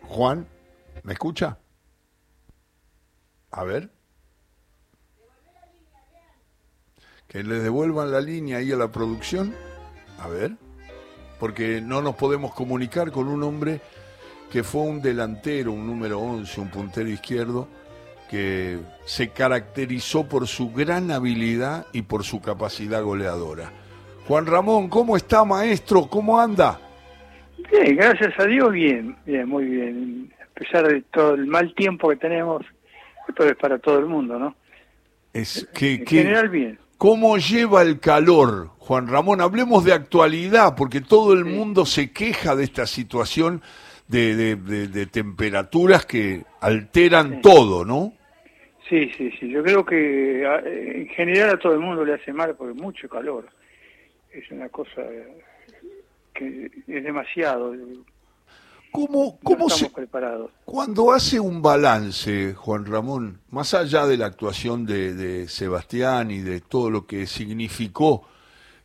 Juan, ¿me escucha? A ver. Que le devuelvan la línea ahí a la producción. A ver. Porque no nos podemos comunicar con un hombre que fue un delantero, un número 11, un puntero izquierdo, que se caracterizó por su gran habilidad y por su capacidad goleadora. Juan Ramón, ¿cómo está, maestro? ¿Cómo anda? Bien, gracias a Dios, bien, bien, muy bien. A pesar de todo el mal tiempo que tenemos, esto es para todo el mundo, ¿no? Es que, en que- general, bien. ¿Cómo lleva el calor, Juan Ramón? Hablemos de actualidad, porque todo el mundo se queja de esta situación de, de- de- de temperaturas que alteran todo, ¿no? Sí, sí, sí. Yo creo que a- en general a todo el mundo le hace mal porque mucho calor. Es una cosa que es demasiado. ¿Cómo, cómo estamos se, preparados. Cuando hace un balance, Juan Ramón, más allá de la actuación de, de Sebastián y de todo lo que significó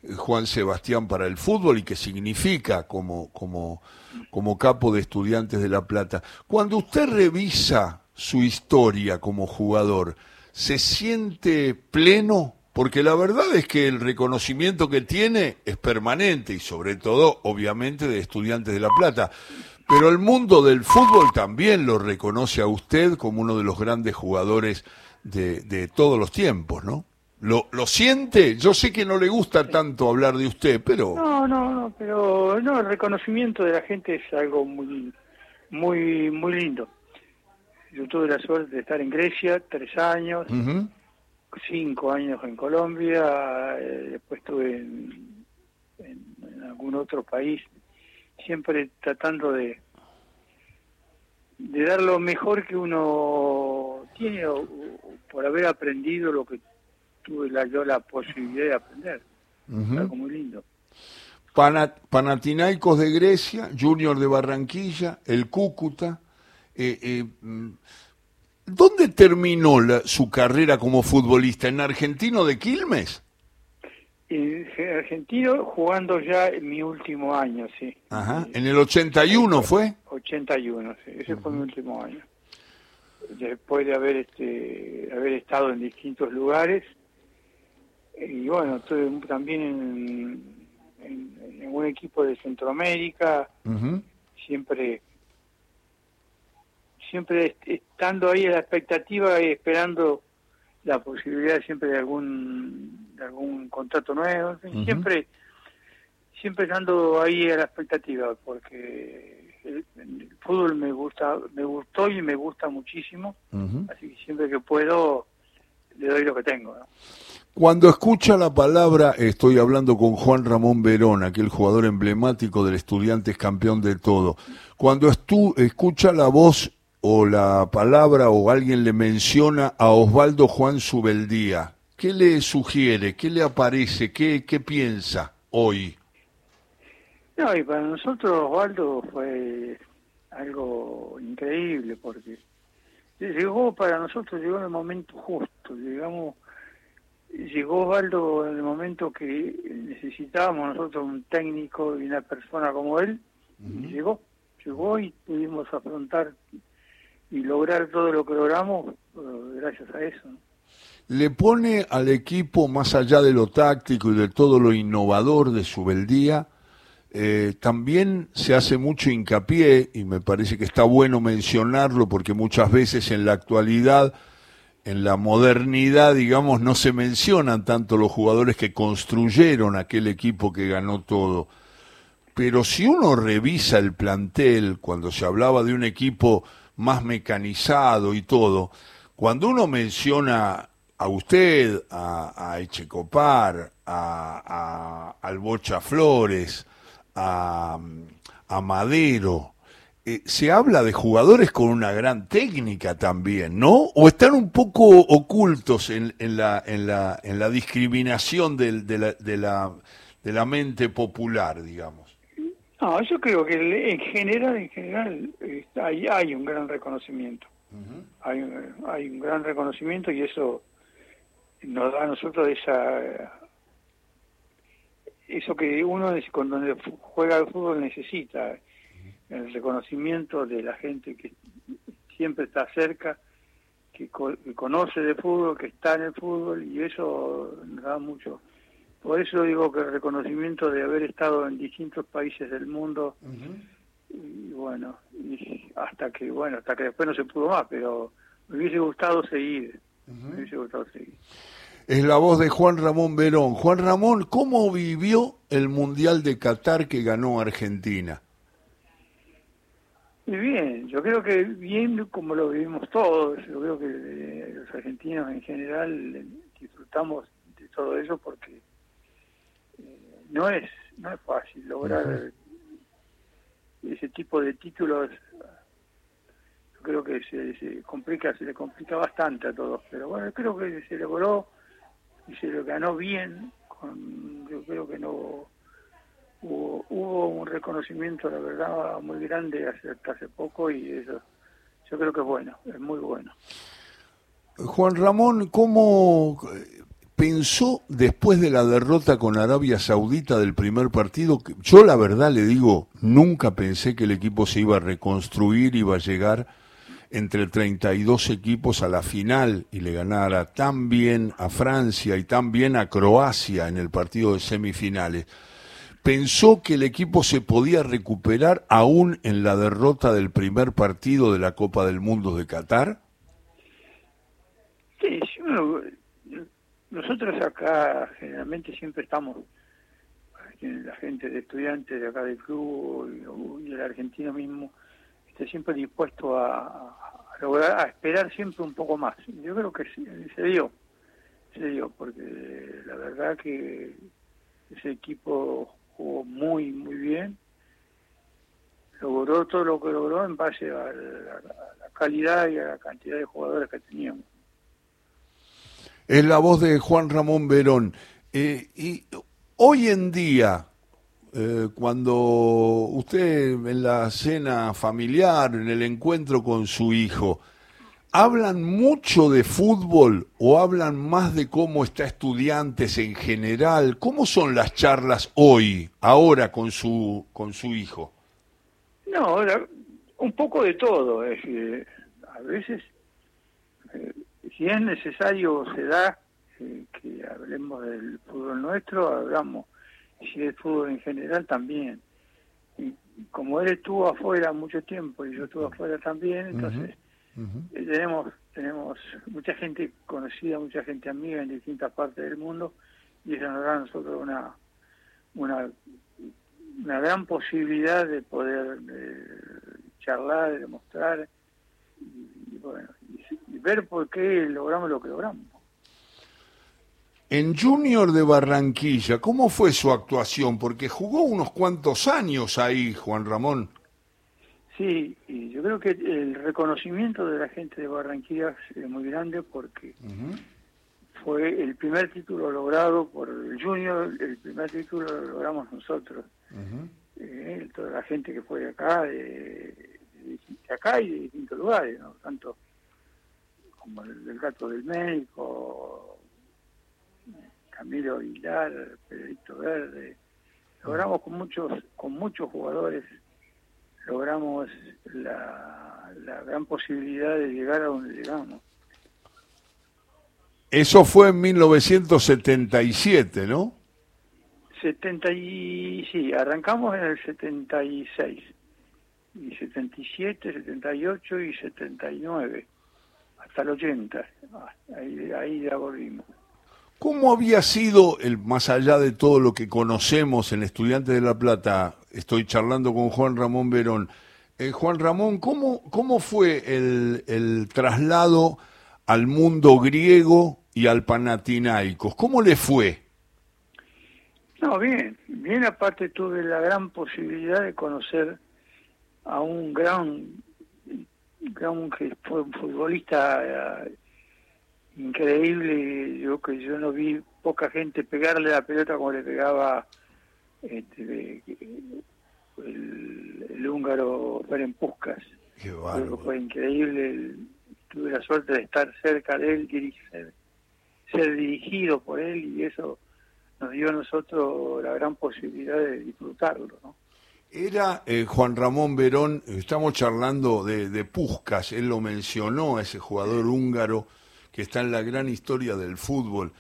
eh, Juan Sebastián para el fútbol y que significa como, como, como capo de estudiantes de La Plata, cuando usted revisa su historia como jugador, ¿se siente pleno? Porque la verdad es que el reconocimiento que tiene es permanente y sobre todo, obviamente, de estudiantes de La Plata. Pero el mundo del fútbol también lo reconoce a usted como uno de los grandes jugadores de, de todos los tiempos, ¿no? ¿Lo, ¿Lo siente? Yo sé que no le gusta tanto hablar de usted, pero... No, no, no, pero no, el reconocimiento de la gente es algo muy, muy, muy lindo. Yo tuve la suerte de estar en Grecia tres años, Ujú. Cinco años en Colombia, eh, después estuve en, en- en algún otro país, siempre tratando de de dar lo mejor que uno tiene o- o por haber aprendido lo que tuve la, yo la posibilidad de aprender. Ujú. Algo muy lindo. Pana- Panathinaikos de Grecia, Junior de Barranquilla, el Cúcuta. eh, eh, mm, ¿Dónde terminó la- su carrera como futbolista? ¿En Argentino de Quilmes? Y argentino jugando ya en mi último año, sí. Ajá. ¿En el 81 fue? 81, sí. Ese fue mi último año. Después de haber este haber estado en distintos lugares y bueno, estuve también en, en, en un equipo de Centroamérica, siempre siempre est- estando ahí a la expectativa y esperando la posibilidad siempre de algún de algún contrato nuevo, en fin, siempre siempre estando ahí a la expectativa porque el, el fútbol me gusta me gustó y me gusta muchísimo, así que siempre que puedo le doy lo que tengo. ¿no? Cuando escucha la palabra, estoy hablando con Juan Ramón Verón, aquel jugador emblemático del Estudiantes campeón de todo. Cuando estu- escucha la voz o la palabra o alguien le menciona a Osvaldo Juan Subeldía, ¿qué le sugiere? ¿Qué le aparece? ¿Qué, qué piensa hoy? No, y para nosotros Osvaldo fue algo increíble porque llegó para nosotros, llegó en el momento justo, llegamos, llegó Osvaldo en el momento que necesitábamos nosotros un técnico y una persona como él, y llegó, llegó y pudimos afrontar y lograr todo lo que logramos eh, gracias a eso. le pone al equipo, más allá de lo táctico y de todo lo innovador de su beldía, eh, también se hace mucho hincapié, y me parece que está bueno mencionarlo, porque muchas veces en la actualidad, en la modernidad, digamos, no se mencionan tanto los jugadores que construyeron aquel equipo que ganó todo. Pero si uno revisa el plantel, cuando se hablaba de un equipo más mecanizado y todo, cuando uno menciona a usted, a, Echecopar, a, a- Flores, a, Madero, eh, se habla de jugadores con una gran técnica también, ¿no? ¿O están un poco ocultos en, en la, en, la, en la discriminación de, la, de, la, de la mente popular, digamos? No, yo creo que en general, en general, hay, hay un gran reconocimiento. hay, un- hay un gran reconocimiento y eso nos da a nosotros esa eso que uno cuando juega al fútbol necesita, el reconocimiento de la gente que siempre está cerca, que, conoce de fútbol, que está en el fútbol y eso nos da mucho. Por eso digo que el reconocimiento de haber estado en distintos países del mundo y bueno, y hasta que bueno, hasta que después no se pudo más, pero me hubiese gustado seguir, me hubiese gustado seguir es la voz de Juan Ramón Verón. Juan Ramón, ¿cómo vivió el Mundial de Qatar que ganó Argentina? Muy bien, yo creo que bien como lo vivimos todos, yo creo que eh, los argentinos en general eh, disfrutamos de todo eso porque no es no es fácil lograr ese tipo de títulos yo creo que se, se, complica se le complica bastante a todos pero bueno creo que se logró y se lo ganó bien, con, yo creo que no hubo, hubo un reconocimiento, la verdad, muy grande hasta hace poco y eso yo creo que es bueno, es muy bueno. Juan Ramón, ¿cómo pensó después de la derrota con Arabia Saudita del primer partido? Yo la verdad le digo, nunca pensé que el equipo se iba a reconstruir, iba a llegar entre 32 equipos a la final y le ganara tan bien a Francia y tan bien a Croacia en el partido de semifinales, ¿pensó que el equipo se podía recuperar aún en la derrota del primer partido de la Copa del Mundo de Qatar? Sí, nosotros acá generalmente siempre estamos, la gente de estudiantes de acá del club y el argentino mismo, esté siempre dispuesto a, lograr, a esperar siempre un poco más. Yo creo que se dio, se dio, porque la verdad que ese equipo jugó muy, muy bien, logró todo lo que logró en base a la, calidad y a la cantidad de jugadores que teníamos. Es la voz de Juan Ramón Verón. Eh, y hoy en día, eh, cuando usted en la cena familiar, en el encuentro con su hijo, ¿hablan mucho de fútbol o hablan más de cómo está estudiantes en general? ¿Cómo son las charlas hoy, ahora con su, con su hijo? No, un poco de todo. Es a veces, eh, si es necesario, se da eh, que hablemos del fútbol nuestro, hablamos y de fútbol en general también. Y como él estuvo afuera mucho tiempo y yo estuve afuera también, entonces eh, tenemos tenemos mucha gente conocida, mucha gente amiga en distintas partes del mundo y eso nos da a nosotros una una una gran posibilidad de poder charlar, de demostrar y, bueno, y ver por qué logramos lo que logramos. En Junior de Barranquilla, ¿cómo fue su actuación? Porque jugó unos cuantos años ahí, Juan Ramón. Sí, y yo creo que el reconocimiento de la gente de Barranquilla es muy grande porque fue el primer título logrado por el Junior, el primer título lo logramos nosotros. Eh, toda la gente que fue de acá, de, acá y de distintos lugares, ¿no? tanto como el, el Gato del México, Camilo Aguilar, Pedrito Verde, logramos con muchos, con muchos jugadores, logramos la, gran posibilidad de llegar a donde llegamos. Eso fue en 1977, ¿no? 70 y, sí, arrancamos en el 76, y 77, 78 y 79, hasta el 80, ah, ahí, ahí ya volvimos. ¿Cómo había sido, el, más allá de todo lo que conocemos en Estudiantes de La Plata, estoy charlando con Juan Ramón Verón, eh, Juan Ramón, ¿cómo, cómo fue el, el, traslado al mundo griego y al Panathinaikos? ¿Cómo le fue? No, bien, bien aparte tuve la gran posibilidad de conocer a un gran que fue un futbolista eh, increíble, yo que yo no vi poca gente pegarle la pelota como le pegaba este, el, húngaro Ferenc Puskas. fue increíble, tuve la suerte de estar cerca de él, dirigir, ser dirigido por él y eso nos dio a nosotros la gran posibilidad de disfrutarlo, ¿no? Era eh, Juan Ramón Verón, estamos charlando de, de Puskas, él lo mencionó, ese jugador húngaro que está en la gran historia del fútbol.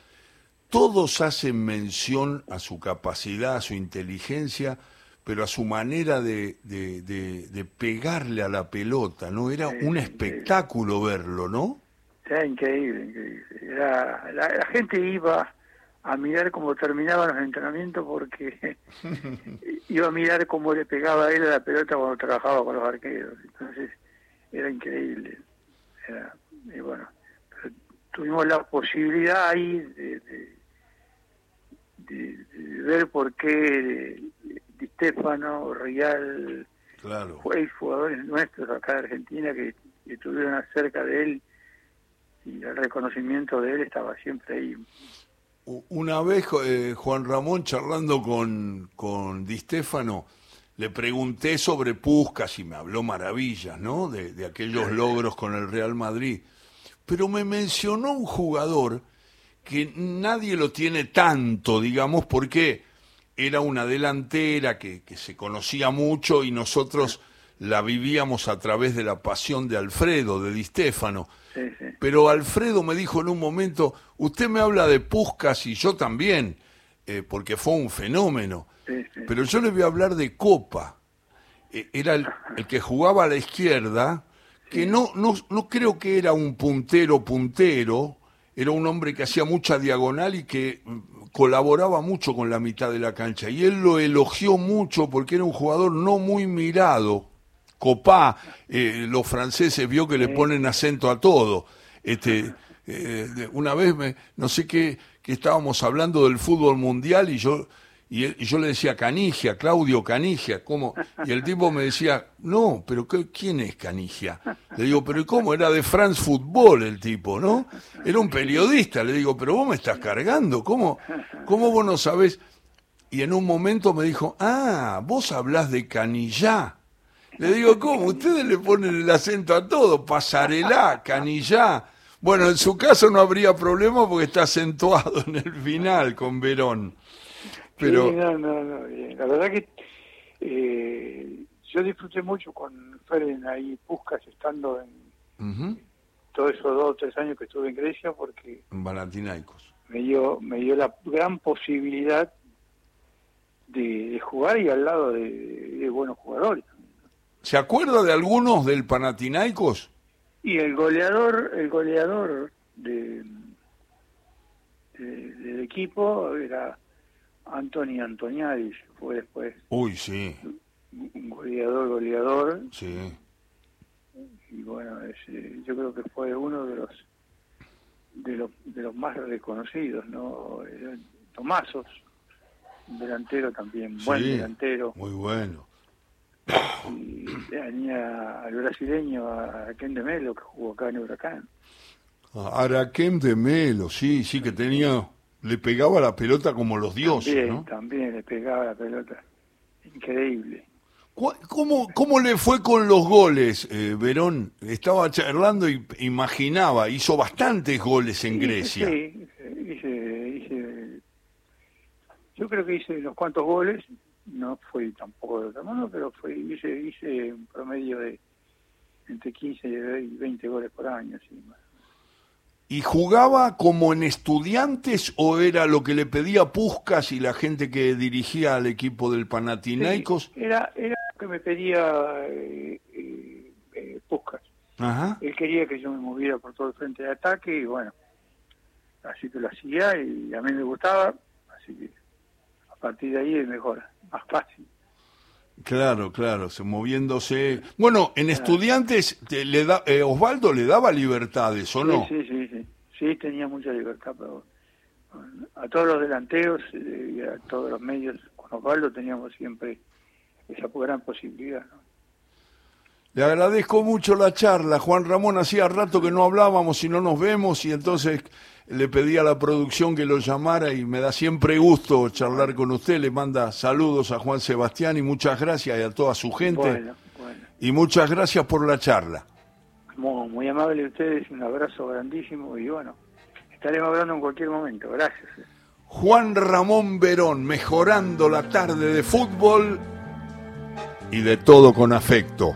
Todos hacen mención a su capacidad, a su inteligencia, pero a su manera de, de, de, pegarle a la pelota, ¿no? Era un espectáculo verlo, ¿no? Era increíble, increíble. Era, la gente iba a mirar cómo terminaban los entrenamientos porque iba a mirar cómo le pegaba a él a la pelota cuando trabajaba con los arqueros. Entonces era increíble. y bueno, tuvimos la posibilidad ahí de, de, ver por qué Di Stefano, Real, claro. jugadores nuestros acá de Argentina que, que estuvieron cerca de él y el reconocimiento de él estaba siempre ahí una vez eh, Juan Ramón charlando con, con Di Stefano, le pregunté sobre Puscas y me habló maravillas, ¿no? De, aquellos logros con el Real Madrid. Pero me mencionó un jugador que nadie lo tiene tanto, digamos, porque era una delantera que, que se conocía mucho y nosotros la vivíamos a través de la pasión de Alfredo, de Di Stefano. Pero Alfredo me dijo en un momento, usted me habla de Puscas y yo también, eh, porque fue un fenómeno. Pero yo le voy a hablar de Copa. E, era el, que jugaba a la izquierda, que no, no, no creo que era un puntero puntero, era un hombre que hacía mucha diagonal y que mm, colaboraba mucho con la mitad de la cancha. Y él lo elogió mucho porque era un jugador no muy mirado Copá, eh, los franceses vio que le ponen acento a todo. Este, eh, una vez, me, no sé qué, que estábamos hablando del fútbol mundial y yo, y, yo le decía Canigia, Claudio Canigia, ¿cómo? Y el tipo me decía, no, pero ¿quién es Canigia? Le digo, pero ¿cómo? Era de France Football el tipo, ¿no? Era un periodista, le digo, pero vos me estás cargando, ¿cómo, cómo vos no sabés? Y en un momento me dijo, ah, vos hablás de Canillá. Le digo, ¿cómo? Ustedes le ponen el acento a todo, pasarela, canillá. Bueno, en su caso no habría problema porque está acentuado en el final con Verón. Pero... no, no, no. La verdad que eh, yo disfruté mucho con Feren ahí, Puscas, estando en todos esos dos o tres años que estuve en Grecia, porque... En Balantinaicos. Me dio, me dio la gran posibilidad de, jugar y al lado de buenos jugadores. ¿Se acuerda de algunos del Panathinaikos? Y el goleador, el goleador de, del equipo era Anthony Antoniadis, fue después. Uy, sí. Un goleador, goleador. Sí. Y bueno, yo creo que fue uno de los de los, de los más reconocidos, ¿no? Tomasos, delantero también, buen delantero. Muy bueno y tenía al brasileño, a Araquém de Melo, que jugó acá en Huracán. Araquém de Melo, sí, sí, que tenía, le pegaba la pelota como los dioses, también, ¿no? También le pegaba la pelota, increíble. ¿Cómo, ¿Cómo le fue con los goles, eh, Verón? Estaba charlando y imaginaba, hizo bastantes goles en Grecia. Sí, hice, hice, yo creo que hice unos cuantos goles, no fue tampoco de otra mano, pero fue hice, hice un promedio de entre 15 y 20 goles por año. ¿Y jugaba como en estudiantes o era lo que le pedía Puscas y la gente que dirigía al equipo del Panathinaikos? era, era lo que me pedía eh, eh, eh Puscas. Él quería que yo me moviera por todo el frente de ataque y bueno, así que lo hacía y a mí me gustaba, así que partir de ahí es mejor más fácil. Claro, claro, se moviéndose. Bueno, en estudiantes le da, eh, Osvaldo le daba libertades, ¿o no? Sí, sí, sí, sí, tenía mucha libertad, pero a todos los delanteros eh, y a todos los medios, con Osvaldo teníamos siempre esa gran posibilidad. Le agradezco mucho la charla, Juan Ramón, hacía rato que no hablábamos y no nos vemos y entonces le pedí a la producción que lo llamara y me da siempre gusto charlar con usted. Le manda saludos a Juan Sebastián y muchas gracias y a toda su gente. Y muchas gracias por la charla. Muy, muy amable ustedes, un abrazo grandísimo y bueno, estaremos hablando en cualquier momento. Gracias. Juan Ramón Verón, mejorando la tarde de fútbol y de todo con afecto.